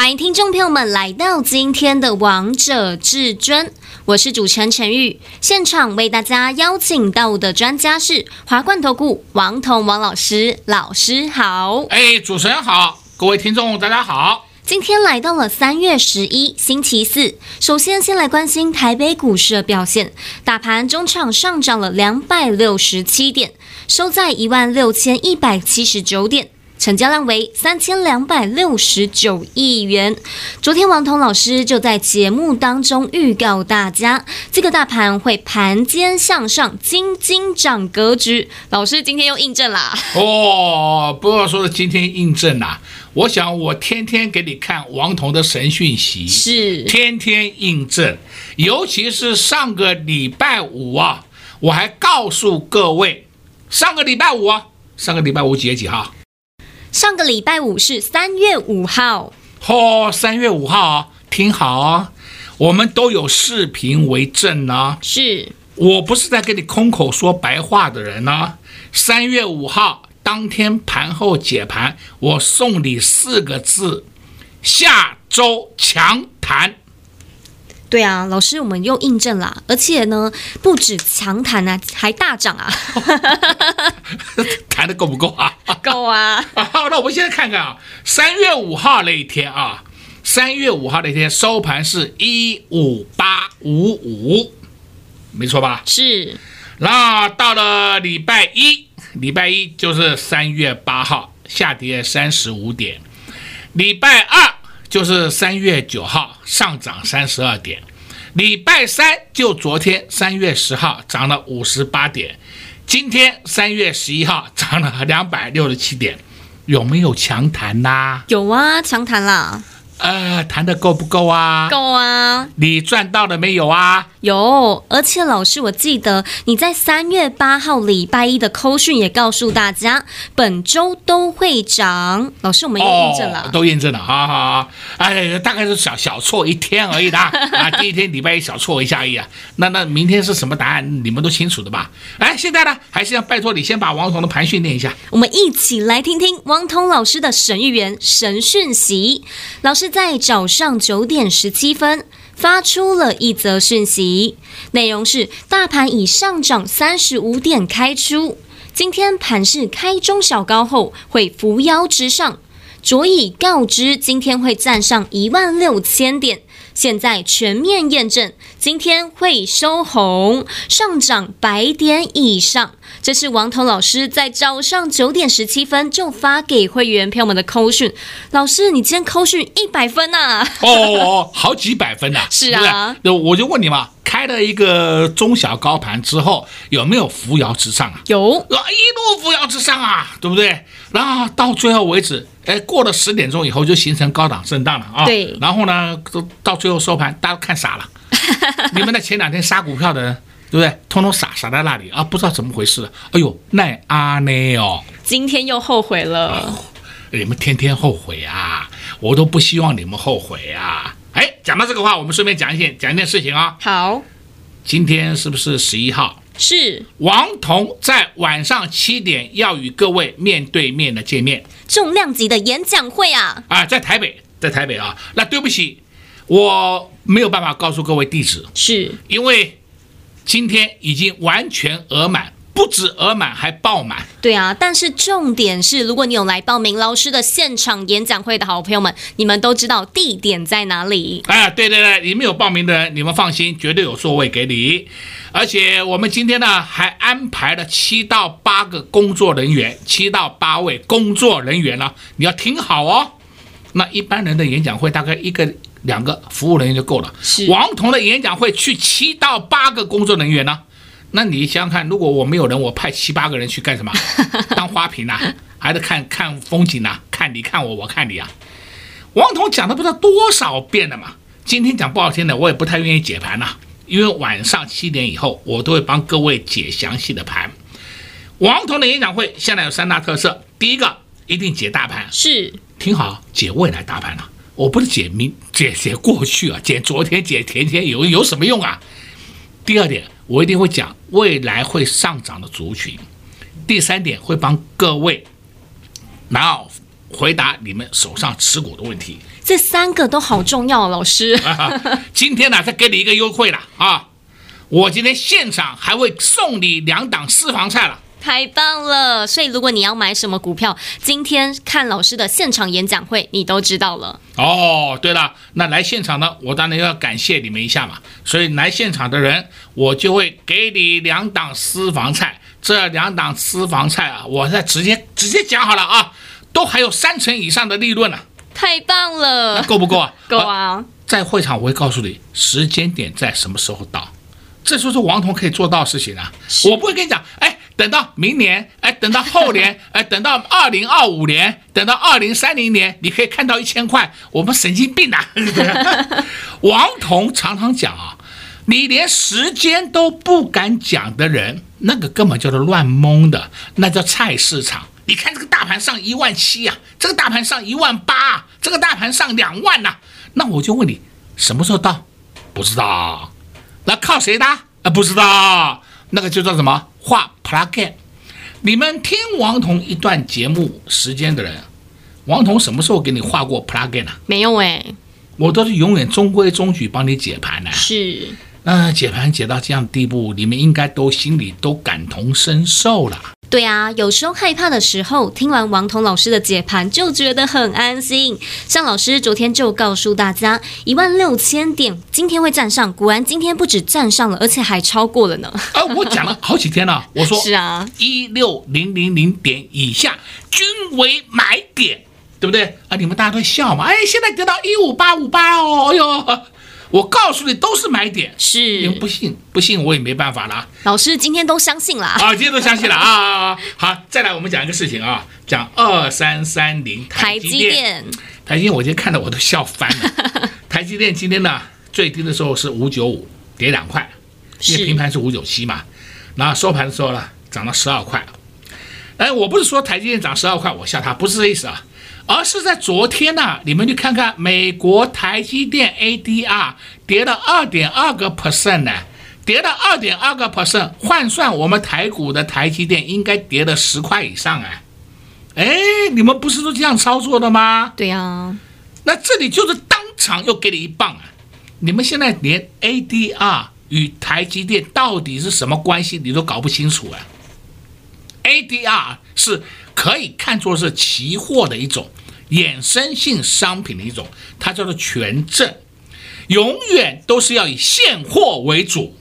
欢迎听众朋友们来到今天的《王者至尊》，我是主持人陈玉。现场为大家邀请到的专家是华冠投顾王彤王老师，老师好。哎，主持人好，各位听众大家好。今天来到了三月十一星期四，首先先来关心台北股市的表现。大盘中场上涨了两百六十七点，收在一万六千一百七十九点，成交量为三千两百六十九亿元。昨天王彤老师就在节目当中预告大家，这个大盘会盘间向上，金金涨格局。老师今天又印证啦。哦，不要说是今天印证啦。我想，我天天给你看王彤的神讯息，是天天印证。尤其是上个礼拜五啊，我还告诉各位，上个礼拜五啊，上个礼拜五几月几号？上个礼拜五是三月五号。哦，三月五号，听好啊，我们都有视频为证呢。是我不是在跟你空口说白话的人呢。三月五号。当天盘后解盘，我送你四个字：下周强弹。对啊，老师，我们又印证了，而且呢，不止强弹啊，还大涨啊！弹的够不够啊？够啊！好，那我们现在看看啊，三月五号那一天啊，三月五号那天收盘是一五八五五，没错吧？是。那到了礼拜一。礼拜一就是三月八号，下跌三十五点；礼拜二就是三月九号，上涨三十二点；礼拜三就昨天三月十号涨了五十八点；今天三月十一号涨了两百六十七点，有没有强弹呐？有啊，强弹啦。呃，弹的够不够啊？够啊！你赚到了没有啊？有，而且老师，我记得你在三月八号礼拜一的扣讯也告诉大家，本周都会涨。老师，我们又验证了，哦、都验证了，好好好。哎，大概是小小错一天而已的 啊，第一天礼拜一小错一下而已啊。那那明天是什么答案？你们都清楚的吧？哎，现在呢，还是要拜托你先把王彤的盘训练一下。我们一起来听听王彤老师的神预言、神讯息。老师。在早上九点十七分发出了一则讯息，内容是：大盘已上涨三十五点开出，今天盘势开中小高后会扶摇直上，着以告知今天会站上一万六千点。现在全面验证，今天会收红，上涨百点以上。这是王彤老师在早上九点十七分就发给会员朋友们的扣讯。老师，你今天扣讯一百分呐、啊？哦，好几百分呐、啊！是啊，那我就问你嘛，开了一个中小高盘之后，有没有扶摇直上啊？有，一路扶摇直上啊，对不对？然后到最后为止，哎，过了十点钟以后就形成高档震荡了啊。对。然后呢，到最后收盘，大家都看傻了。你们在前两天杀股票的人。对不对？通通傻傻在那里啊，不知道怎么回事。哎呦，奈阿内哦，今天又后悔了。哦，你们天天后悔啊，我都不希望你们后悔啊。哎，讲到这个话，我们顺便讲一件讲一件事情啊。好，今天是不是十一号？是。王彤在晚上七点要与各位面对面的见面，重量级的演讲会啊。啊，在台北，在台北啊。那对不起，我没有办法告诉各位地址，是因为。今天已经完全额满，不止额满，还爆满。对啊，但是重点是，如果你有来报名老师的现场演讲会的好朋友们，你们都知道地点在哪里。啊，对对对，你们有报名的人，你们放心，绝对有座位给你。而且我们今天呢，还安排了七到八个工作人员，七到八位工作人员呢，你要听好哦。那一般人的演讲会大概一个。两个服务人员就够了。是王彤的演讲会去七到八个工作人员呢？那你想想看，如果我没有人，我派七八个人去干什么？当花瓶呐、啊，还是看看风景呐、啊？看你看我，我看你啊！王彤讲的不知道多少遍了嘛。今天讲不好听的，我也不太愿意解盘呐、啊，因为晚上七点以后，我都会帮各位解详细的盘。王彤的演讲会现在有三大特色，第一个一定解大盘，是听好，解未来大盘了、啊，我不是解明解解过去啊，解昨天解前天有有什么用啊？第二点，我一定会讲未来会上涨的族群。第三点，会帮各位然后回答你们手上持股的问题。这三个都好重要，老师。今天呢，再给你一个优惠了啊！我今天现场还会送你两档私房菜了。太棒了！所以如果你要买什么股票，今天看老师的现场演讲会，你都知道了。哦，对了，那来现场呢，我当然要感谢你们一下嘛。所以来现场的人，我就会给你两档私房菜。这两档私房菜啊，我再直接直接讲好了啊，都还有三成以上的利润呢。太棒了！那够不够啊？够啊！呃，在会场我会告诉你时间点在什么时候到，这就是王彤可以做到的事情啊。我不会跟你讲，哎。等到明年，哎，等到后年，哎，等到二零二五年，等到二零三零年，你可以看到一千块。我们神经病啊！王彤常常讲啊，你连时间都不敢讲的人，那个根本叫做乱蒙的，那叫菜市场。你看这个大盘上一万七啊，这个大盘上一万八，这个大盘上两万呐、啊，那我就问你，什么时候到？不知道。那靠谁的？啊，不知道。那个就叫什么？画 plug in，你们听王彤一段节目时间的人，王彤什么时候给你画过 plug in 啊？没有哎，我都是永远中规中矩帮你解盘的。是，那、呃、解盘解到这样地步，你们应该都心里都感同身受了。对啊，有时候害怕的时候，听完王彤老师的解盘就觉得很安心。像老师昨天就告诉大家，一万六千点今天会站上，果然今天不止站上了，而且还超过了呢。啊，我讲了好几天了，我说 是啊，一六零零零点以下均为买点，对不对？啊，你们大家都笑嘛，哎，现在跌到一五八五八哦，哎呦。我告诉你，都是买点，是，你们不信，不信我也没办法了。老师今天都相信了啊，今天都相信了啊！好，再来我们讲一个事情啊，讲二三三零台积电。台积电，我今天看到我都笑翻了。台积电今天呢，最低的时候是五九五，跌两块，因为平盘是五九七嘛。然后收盘的时候呢，涨了十二块。哎，我不是说台积电涨十二块，我笑他，不是这意思啊。而是在昨天呢、啊，你们去看看美国台积电 ADR 跌了二点二个 percent 呢，跌了二点二个 percent，换算我们台股的台积电应该跌了十块以上啊！哎，你们不是都这样操作的吗？对呀、啊，那这里就是当场又给你一棒啊！你们现在连 ADR 与台积电到底是什么关系，你都搞不清楚啊！ADR 是可以看作是期货的一种。衍生性商品的一种，它叫做权证，永远都是要以现货为主。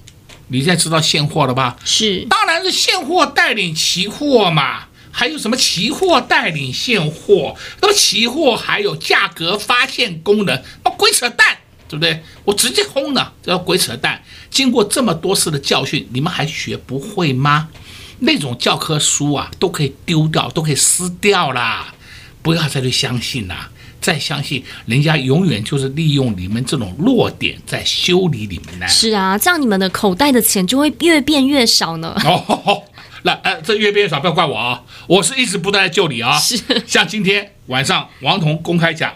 你现在知道现货了吧？是，当然是现货带领期货嘛。还有什么期货带领现货？那么期货还有价格发现功能？那鬼扯淡，对不对？我直接轰了，这叫鬼扯淡。经过这么多次的教训，你们还学不会吗？那种教科书啊，都可以丢掉，都可以撕掉啦。不要再去相信了，再相信人家永远就是利用你们这种弱点在修理你们呢。是啊，这样你们的口袋的钱就会越变越少呢。哦，那呃，这越变越少，不要怪我啊，我是一直不断在救你啊。是，像今天晚上王彤公开讲，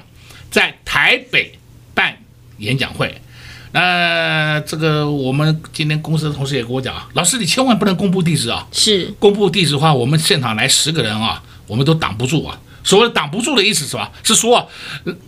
在台北办演讲会，那，这个我们今天公司的同事也跟我讲啊，老师你千万不能公布地址啊。是，公布地址的话，我们现场来十个人啊，我们都挡不住啊。所谓挡不住的意思是吧？是说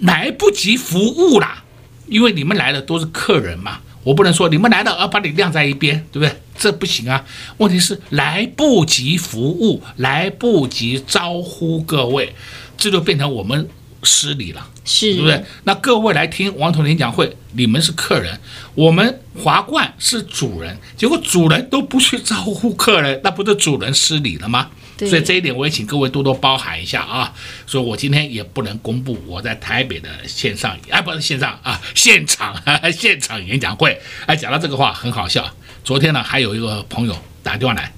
来不及服务啦，因为你们来的都是客人嘛，我不能说你们来了而把你晾在一边，对不对？这不行啊。问题是来不及服务，来不及招呼各位，这就变成我们失礼了，是，对不对？那各位来听王彤演讲会，你们是客人，我们华冠是主人，结果主人都不去招呼客人，那不是主人失礼了吗？所以这一点我也请各位多多包涵一下啊！所以我今天也不能公布我在台北的线上，啊不是线上啊，现场哈哈 现场演讲会。哎，讲到这个话很好笑。昨天呢，还有一个朋友打电话来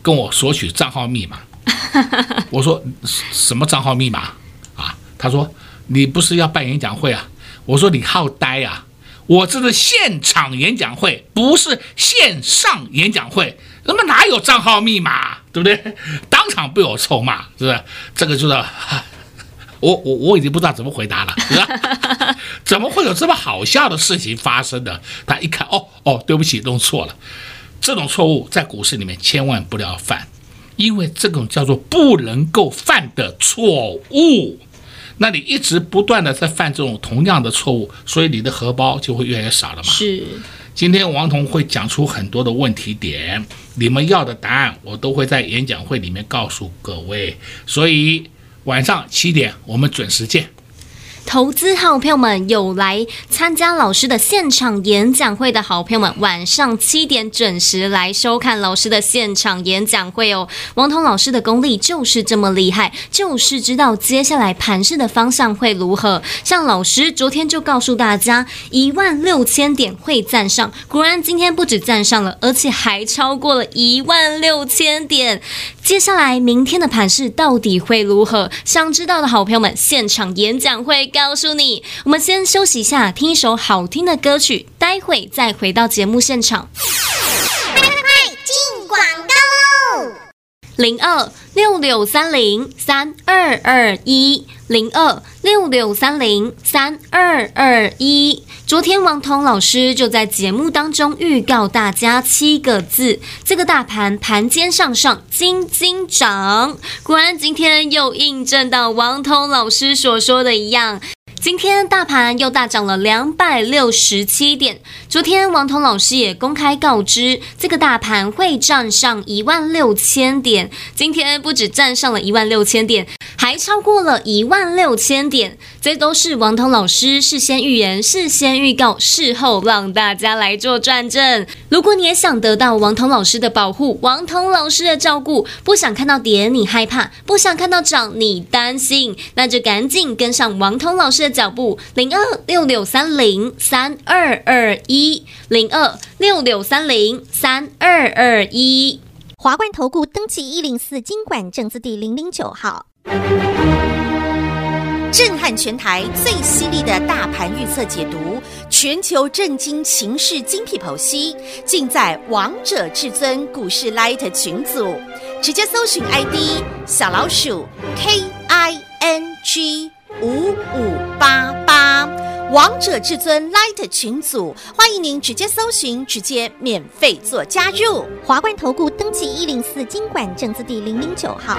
跟我索取账号密码。我说什么账号密码啊？他说你不是要办演讲会啊？我说你好呆啊！我这是现场演讲会，不是线上演讲会。那么哪有账号密码，对不对？当场被我臭骂，是不是？这个就是，我我我已经不知道怎么回答了，是吧？怎么会有这么好笑的事情发生的？他一看，哦哦，对不起，弄错了。这种错误在股市里面千万不要犯，因为这种叫做不能够犯的错误。那你一直不断的在犯这种同样的错误，所以你的荷包就会越来越少了嘛。是。今天王彤会讲出很多的问题点，你们要的答案我都会在演讲会里面告诉各位，所以晚上七点我们准时见。投资好朋友们，有来参加老师的现场演讲会的好朋友们，晚上七点准时来收看老师的现场演讲会哦。王彤老师的功力就是这么厉害，就是知道接下来盘势的方向会如何。像老师昨天就告诉大家，一万六千点会站上，果然今天不止站上了，而且还超过了一万六千点。接下来明天的盘势到底会如何？想知道的好朋友们，现场演讲会告诉你。我们先休息一下，听一首好听的歌曲，待会再回到节目现场。快快快，进广告喽！零二六六三零三二二一，零二六六三零三二二一。昨天王彤老师就在节目当中预告大家七个字：这个大盘盘间上上，金金涨。果然今天又印证到王彤老师所说的一样。今天大盘又大涨了两百六十七点。昨天王彤老师也公开告知，这个大盘会站上一万六千点。今天不止站上了一万六千点，还超过了一万六千点。这都是王彤老师事先预言、事先预告、事后让大家来做转正。如果你也想得到王彤老师的保护、王彤老师的照顾，不想看到跌你害怕，不想看到涨你担心，那就赶紧跟上王彤老师的脚步，零二六六三零三二二一，零二六六三零三二二一，华冠投顾登记一零四金管证字第零零九号，震撼全台最犀利的大盘预测解读，全球震惊情势精辟剖析，尽在王者至尊股市 Light 群组，直接搜寻 ID 小老鼠 K I N G。五五八八，王者至尊 Light 群组，欢迎您直接搜寻，直接免费做加入。华冠投顾登记一零四金管证字第零零九号。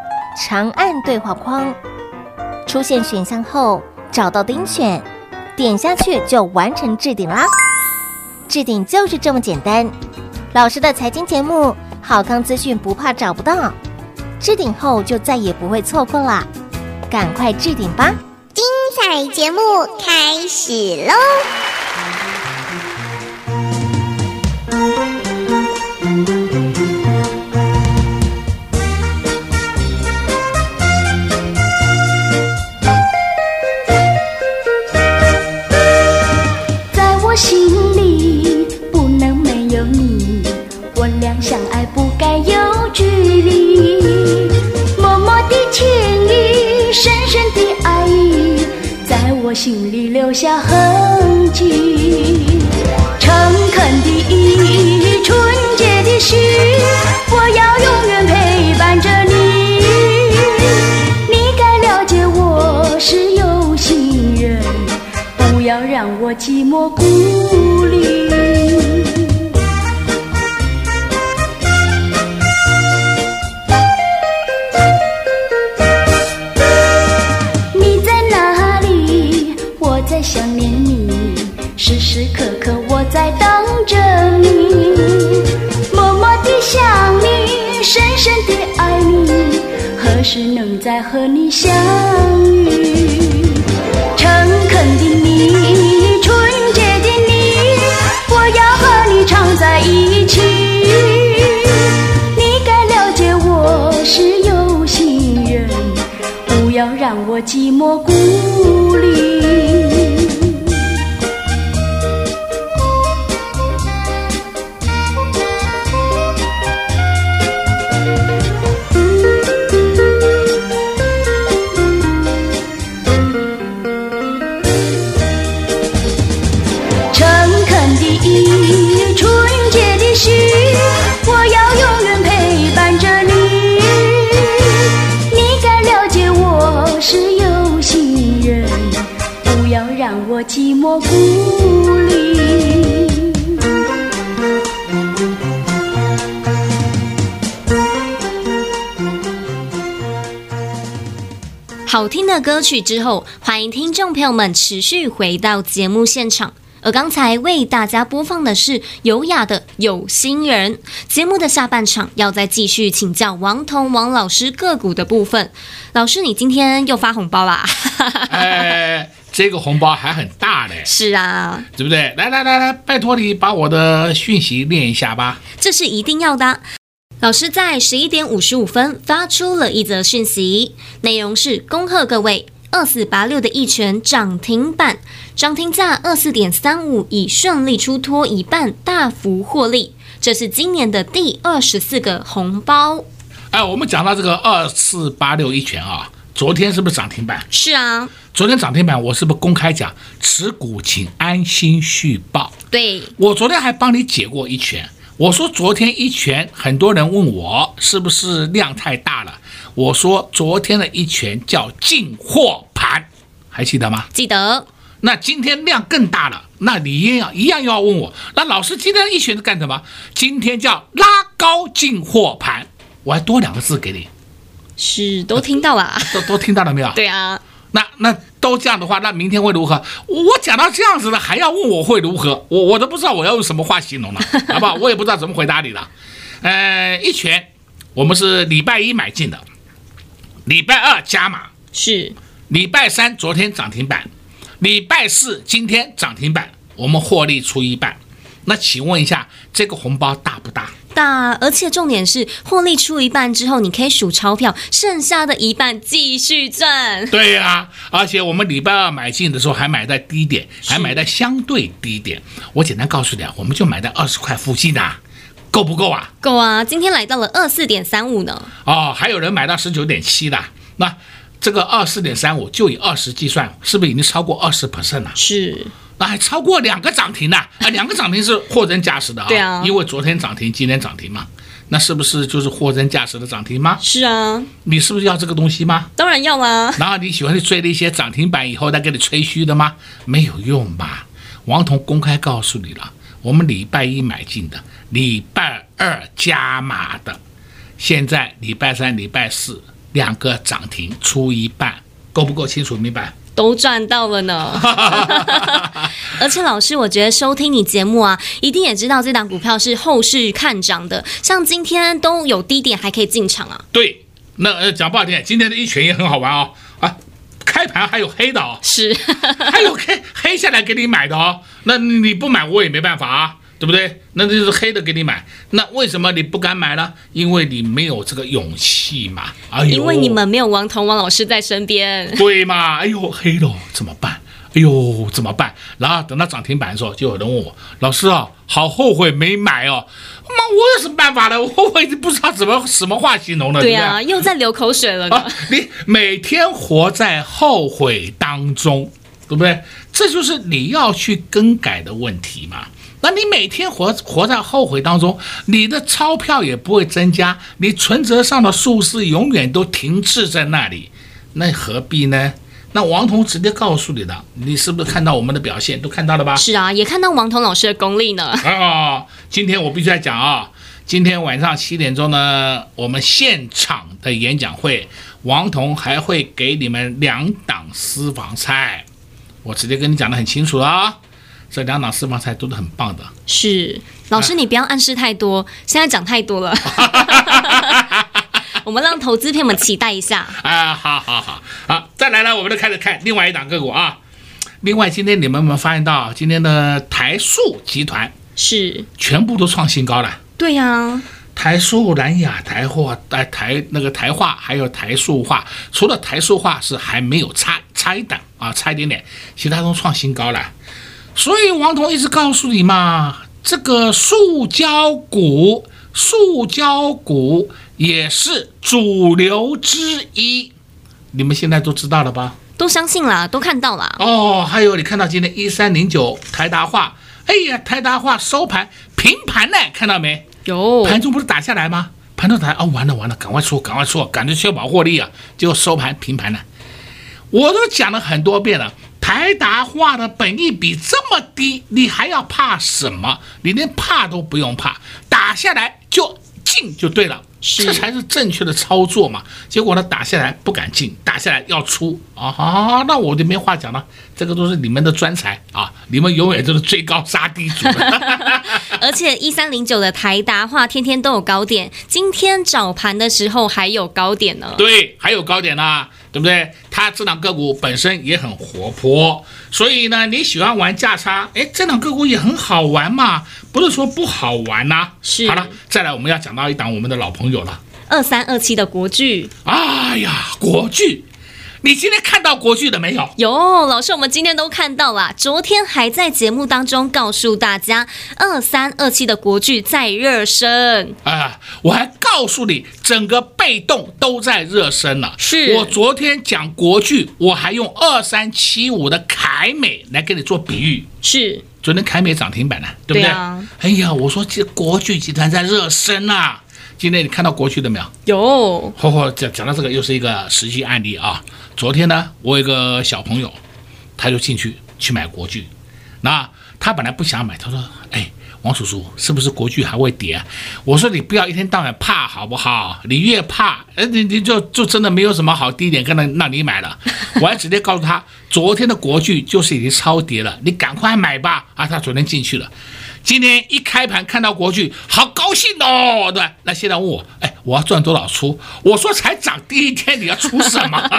长按对话框，出现选项后找到钉选，点下去就完成置顶啦。置顶就是这么简单。老师的财经节目，好康资讯不怕找不到。置顶后就再也不会错过了，赶快置顶吧！精彩节目开始喽！心里留下痕何时能再和你相遇？诚恳的你，纯洁的你，我要和你常在一起。你该了解，我是有心人，不要让我寂寞孤。好听的歌曲之后，欢迎听众朋友们持续回到节目现场。而刚才为大家播放的是优雅的《有心人》。节目的下半场要再继续请教王彤王老师个股的部分。老师，你今天又发红包啦？哎，这个红包还很大嘞。是啊，对不对？来来来来，拜托你把我的讯息念一下吧。这是一定要的。老师在十一点五十五分发出了一则讯息，内容是恭贺各位。二四八六的一拳涨停板，涨停价二四点三五，已顺利出脱一半，大幅获利。这是今年的第二十四个红包。哎，我们讲到这个二四八六一拳啊，昨天是不是涨停板？是啊，昨天涨停板，我是不是公开讲持股请安心续报？对，我昨天还帮你解过一拳，我说昨天一拳，很多人问我是不是量太大了。我说昨天的一拳叫进货盘，还记得吗？记得。那今天量更大了，那你一样一样要问我，那老师今天一拳是干什么？今天叫拉高进货盘，我还多两个字给你。是，都听到了。都都听到了没有？对啊。那那都这样的话，那明天会如何？我讲到这样子了，还要问我会如何？我我都不知道我要用什么话形容了，好不好？我也不知道怎么回答你了。呃，一拳，我们是礼拜一买进的。礼拜二加码是，礼拜三昨天涨停板，礼拜四今天涨停板，我们获利出一半。那请问一下，这个红包大不大？大，而且重点是获利出一半之后，你可以数钞票，剩下的一半继续赚。对呀、啊，而且我们礼拜二买进的时候还买在低点，还买在相对低点。我简单告诉你啊，我们就买在二十块附近啊。够不够啊？够啊！今天来到了二四点三五呢。哦，还有人买到十九点七的，那这个二四点三五就以二十计算，是不是已经超过二十 percent 了？是，那还超过两个涨停呢？啊，两个涨停是货真价实的啊。对啊，因为昨天涨停，今天涨停嘛，那是不是就是货真价实的涨停吗？是啊，你是不是要这个东西吗？当然要啦。然后你喜欢去追那些涨停板以后再给你吹嘘的吗？没有用吧？王彤公开告诉你了。我们礼拜一买进的，礼拜二加码的，现在礼拜三、礼拜四两个涨停出一半，够不够清楚明白？都赚到了呢。而且老师，我觉得收听你节目啊，一定也知道这档股票是后市看涨的，像今天都有低点还可以进场啊。对，那呃讲不好听，今天的一拳也很好玩哦啊。开盘还有黑的哦，是，还有黑黑下来给你买的哦，那你不买我也没办法啊，对不对？那就是黑的给你买，那为什么你不敢买呢？因为你没有这个勇气嘛，哎呦，因为你们没有王彤王老师在身边，对嘛？哎呦，黑了怎么办？哎呦，怎么办？然后等到涨停板的时候，就有人问我，老师啊，好后悔没买哦。妈，我有什么办法呢？我我已经不知道怎么什么话形容了。对呀、啊，又在流口水了、啊。你每天活在后悔当中，对不对？这就是你要去更改的问题嘛。那你每天活活在后悔当中，你的钞票也不会增加，你存折上的数字永远都停滞在那里，那何必呢？那王彤直接告诉你的，你是不是看到我们的表现？都看到了吧？是啊，也看到王彤老师的功力呢。啊，今天我必须要讲啊，今天晚上七点钟呢，我们现场的演讲会，王彤还会给你们两档私房菜，我直接跟你讲的很清楚啊，这两档私房菜都是很棒的。是，老师你不要暗示太多，现在讲太多了。我们让投资朋友们期待一下啊！好好好，好，再来了，我们就开始看另外一档个股啊。另外，今天你们有没有发现到，今天的台塑集团是全部都创新高了？对呀、啊，台塑、南亚、台化、台台那个台化，还有台塑化，除了台塑化是还没有差差一档啊，差一点点，其他都创新高了。所以王彤一直告诉你嘛，这个塑胶股，塑胶股。也是主流之一，你们现在都知道了吧？都相信了，都看到了。哦，还有你看到今天一三零九台达化，哎呀，台达化收盘平盘呢，看到没？有。盘中不是打下来吗？盘中打，哦，完了完了，赶快出，赶快出，赶着确保获利啊！结果收盘平盘了。我都讲了很多遍了，台达化的本益比这么低，你还要怕什么？你连怕都不用怕，打下来就进就对了。是这才是正确的操作嘛。结果呢，打下来不敢进，打下来要出啊，好，那我就没话讲了。这个都是你们的专才啊，你们永远都是追高杀低组。而且一三零九的台达化天天都有高点，今天早盘的时候还有高点呢。对，还有高点呢，对不对？它这档个股本身也很活泼，所以呢，你喜欢玩价差，哎，这档个股也很好玩嘛，不是说不好玩呐、啊。是。好了，再来我们要讲到一档我们的老朋友了，二三二七的国剧。哎呀，国巨。你今天看到国剧的没有？有，老师，我们今天都看到了。昨天还在节目当中告诉大家，二三二七的国剧在热身啊！我还告诉你，整个被动都在热身了。是我昨天讲国剧，我还用二三七五的凯美来给你做比喻。是，昨天凯美涨停板了，对不对？对啊。哎呀，我说这国巨集团在热身啊！今天你看到国巨了没有？有。嚯嚯，讲讲到这个，又是一个实际案例啊。昨天呢，我有一个小朋友，他就进去去买国剧，那他本来不想买，他说：“哎，王叔叔，是不是国剧还会跌啊？”我说：“你不要一天到晚怕好不好？你越怕，哎，你你就就真的没有什么好低点跟他让你买了。”我还直接告诉他，昨天的国剧就是已经超跌了，你赶快买吧。啊，他昨天进去了。今天一开盘看到国巨，好高兴哦，对吧，那现在问我，哎，我要赚多少出？我说才涨第一天，你要出什么？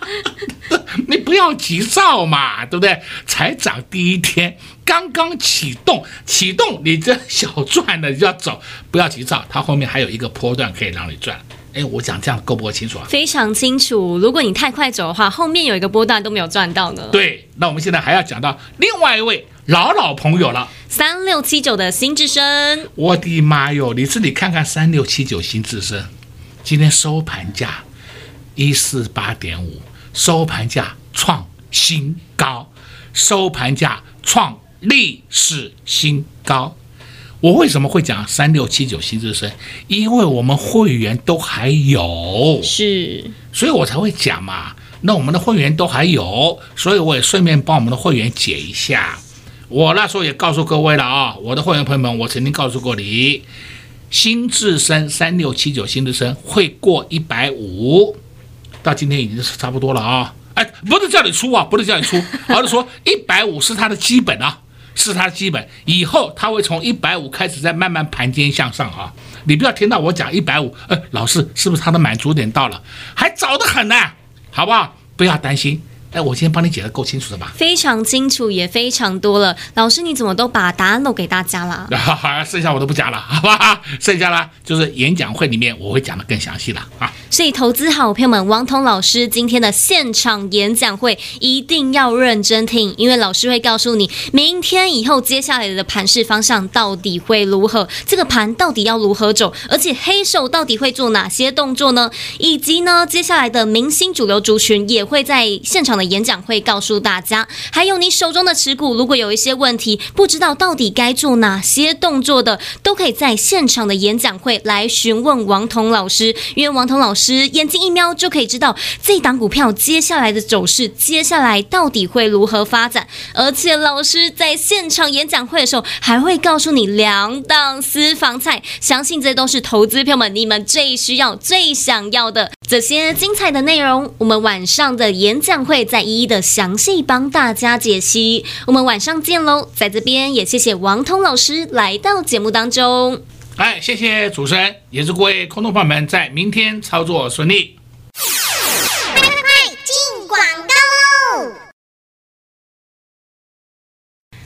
你不要急躁嘛，对不对？才涨第一天，刚刚启动，启动你这小赚的就要走，不要急躁，它后面还有一个波段可以让你赚。哎，我讲这样够不够清楚啊？非常清楚。如果你太快走的话，后面有一个波段都没有赚到呢。对，那我们现在还要讲到另外一位老老朋友了，三六七九的新智深。我的妈哟！你自己看看三六七九新智深，今天收盘价一四八点五，收盘价创新高，收盘价创历史新高。我为什么会讲三六七九新智深？因为我们会员都还有，是，所以我才会讲嘛。那我们的会员都还有，所以我也顺便帮我们的会员解一下。我那时候也告诉各位了啊，我的会员朋友们，我曾经告诉过你，新智深三六七九新智深会过一百五，到今天已经是差不多了啊。哎，不是叫你出啊，不是叫你出，而是说一百五是它的基本啊。是它的基本，以后它会从一百五开始再慢慢盘坚向上啊！你不要听到我讲一百五，哎，老师是不是它的满足点到了？还早得很呢，好不好？不要担心。哎，我今天帮你解的够清楚的吧？非常清楚，也非常多了。老师，你怎么都把答案漏给大家了？好，好，剩下我都不讲了，好吧？剩下啦就是演讲会里面我会讲的更详细了啊。所以，投资好朋友们，王彤老师今天的现场演讲会一定要认真听，因为老师会告诉你，明天以后接下来的盘势方向到底会如何，这个盘到底要如何走，而且黑手到底会做哪些动作呢？以及呢，接下来的明星主流族群也会在现场的演讲会告诉大家。还有你手中的持股，如果有一些问题，不知道到底该做哪些动作的，都可以在现场的演讲会来询问王彤老师，因为王彤老师。眼睛一瞄就可以知道这档股票接下来的走势，接下来到底会如何发展。而且老师在现场演讲会的时候，还会告诉你两档私房菜，相信这都是投资票们你们最需要、最想要的这些精彩的内容。我们晚上的演讲会再一一的详细帮大家解析。我们晚上见喽！在这边也谢谢王通老师来到节目当中。哎，谢谢主持人，也祝各位空头朋友们在明天操作顺利。快快快，进广告喽！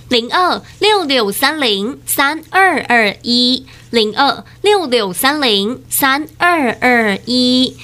零二六六三零三二二一，零二六六三零三二二一。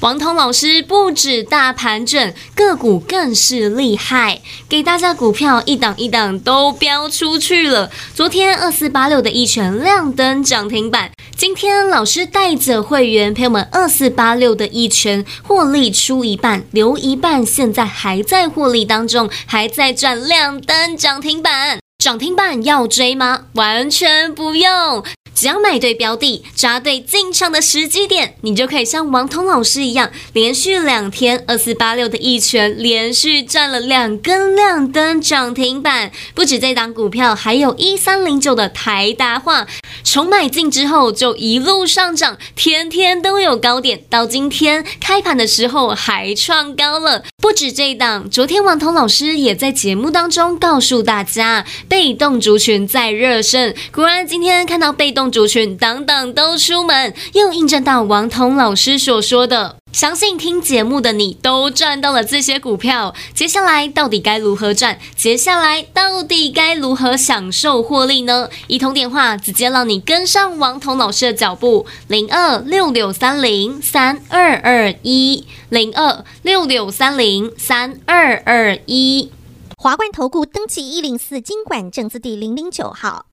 王彤老师不止大盘准，个股更是厉害，给大家股票一档一档都飙出去了。昨天二四八六的一拳亮灯涨停板，今天老师带着会员朋友们二四八六的一拳获利出一半，留一半，现在还在获利当中，还在赚亮灯涨停板。涨停板要追吗？完全不用。只要买对标的，抓对进场的时机点，你就可以像王彤老师一样，连续两天二四八六的一拳连续赚了两根亮灯涨停板。不止这档股票，还有一三零九的台达化，从买进之后就一路上涨，天天都有高点，到今天开盘的时候还创高了。不止这档，昨天王彤老师也在节目当中告诉大家，被动族群在热身。果然今天看到被动。动族群等等都出门，又印证到王彤老师所说的，相信听节目的你都赚到了这些股票。接下来到底该如何赚？接下来到底该如何享受获利呢？一通电话直接让你跟上王彤老师的脚步，零二六六三零三二二一，零二六六三零三二二一。华冠投顾登记一零四金管证字第零零九号。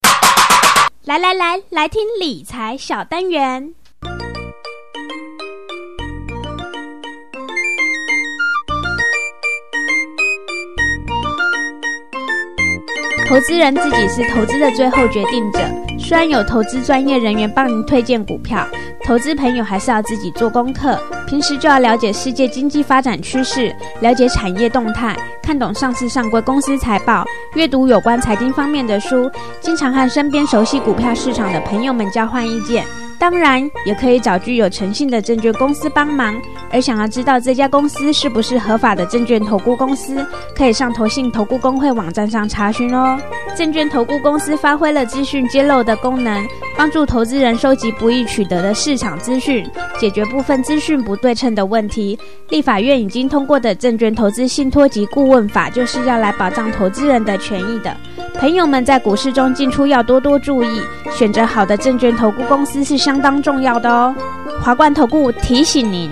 来来来，来听理财小单元。投资人自己是投资的最后决定者，虽然有投资专业人员帮您推荐股票，投资朋友还是要自己做功课。平时就要了解世界经济发展趋势，了解产业动态，看懂上市上柜公司财报，阅读有关财经方面的书，经常和身边熟悉股票市场的朋友们交换意见。当然，也可以找具有诚信的证券公司帮忙。而想要知道这家公司是不是合法的证券投顾公司，可以上投信投顾公会网站上查询哦。证券投顾公司发挥了资讯揭露的功能，帮助投资人收集不易取得的市场资讯，解决部分资讯不对称的问题。立法院已经通过的证券投资信托及顾问法，就是要来保障投资人的权益的。朋友们在股市中进出要多多注意，选择好的证券投顾公司是相当重要的哦。华冠投顾提醒您。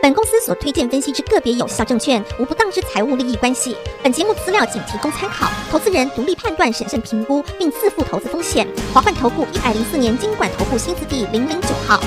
本公司所推荐分析之个别有效证券，无不当之财务利益关系。本节目资料仅提供参考，投资人独立判断、审慎评估，并自负投资风险。华冠投顾一百零四年金管投顾新字第零零九号。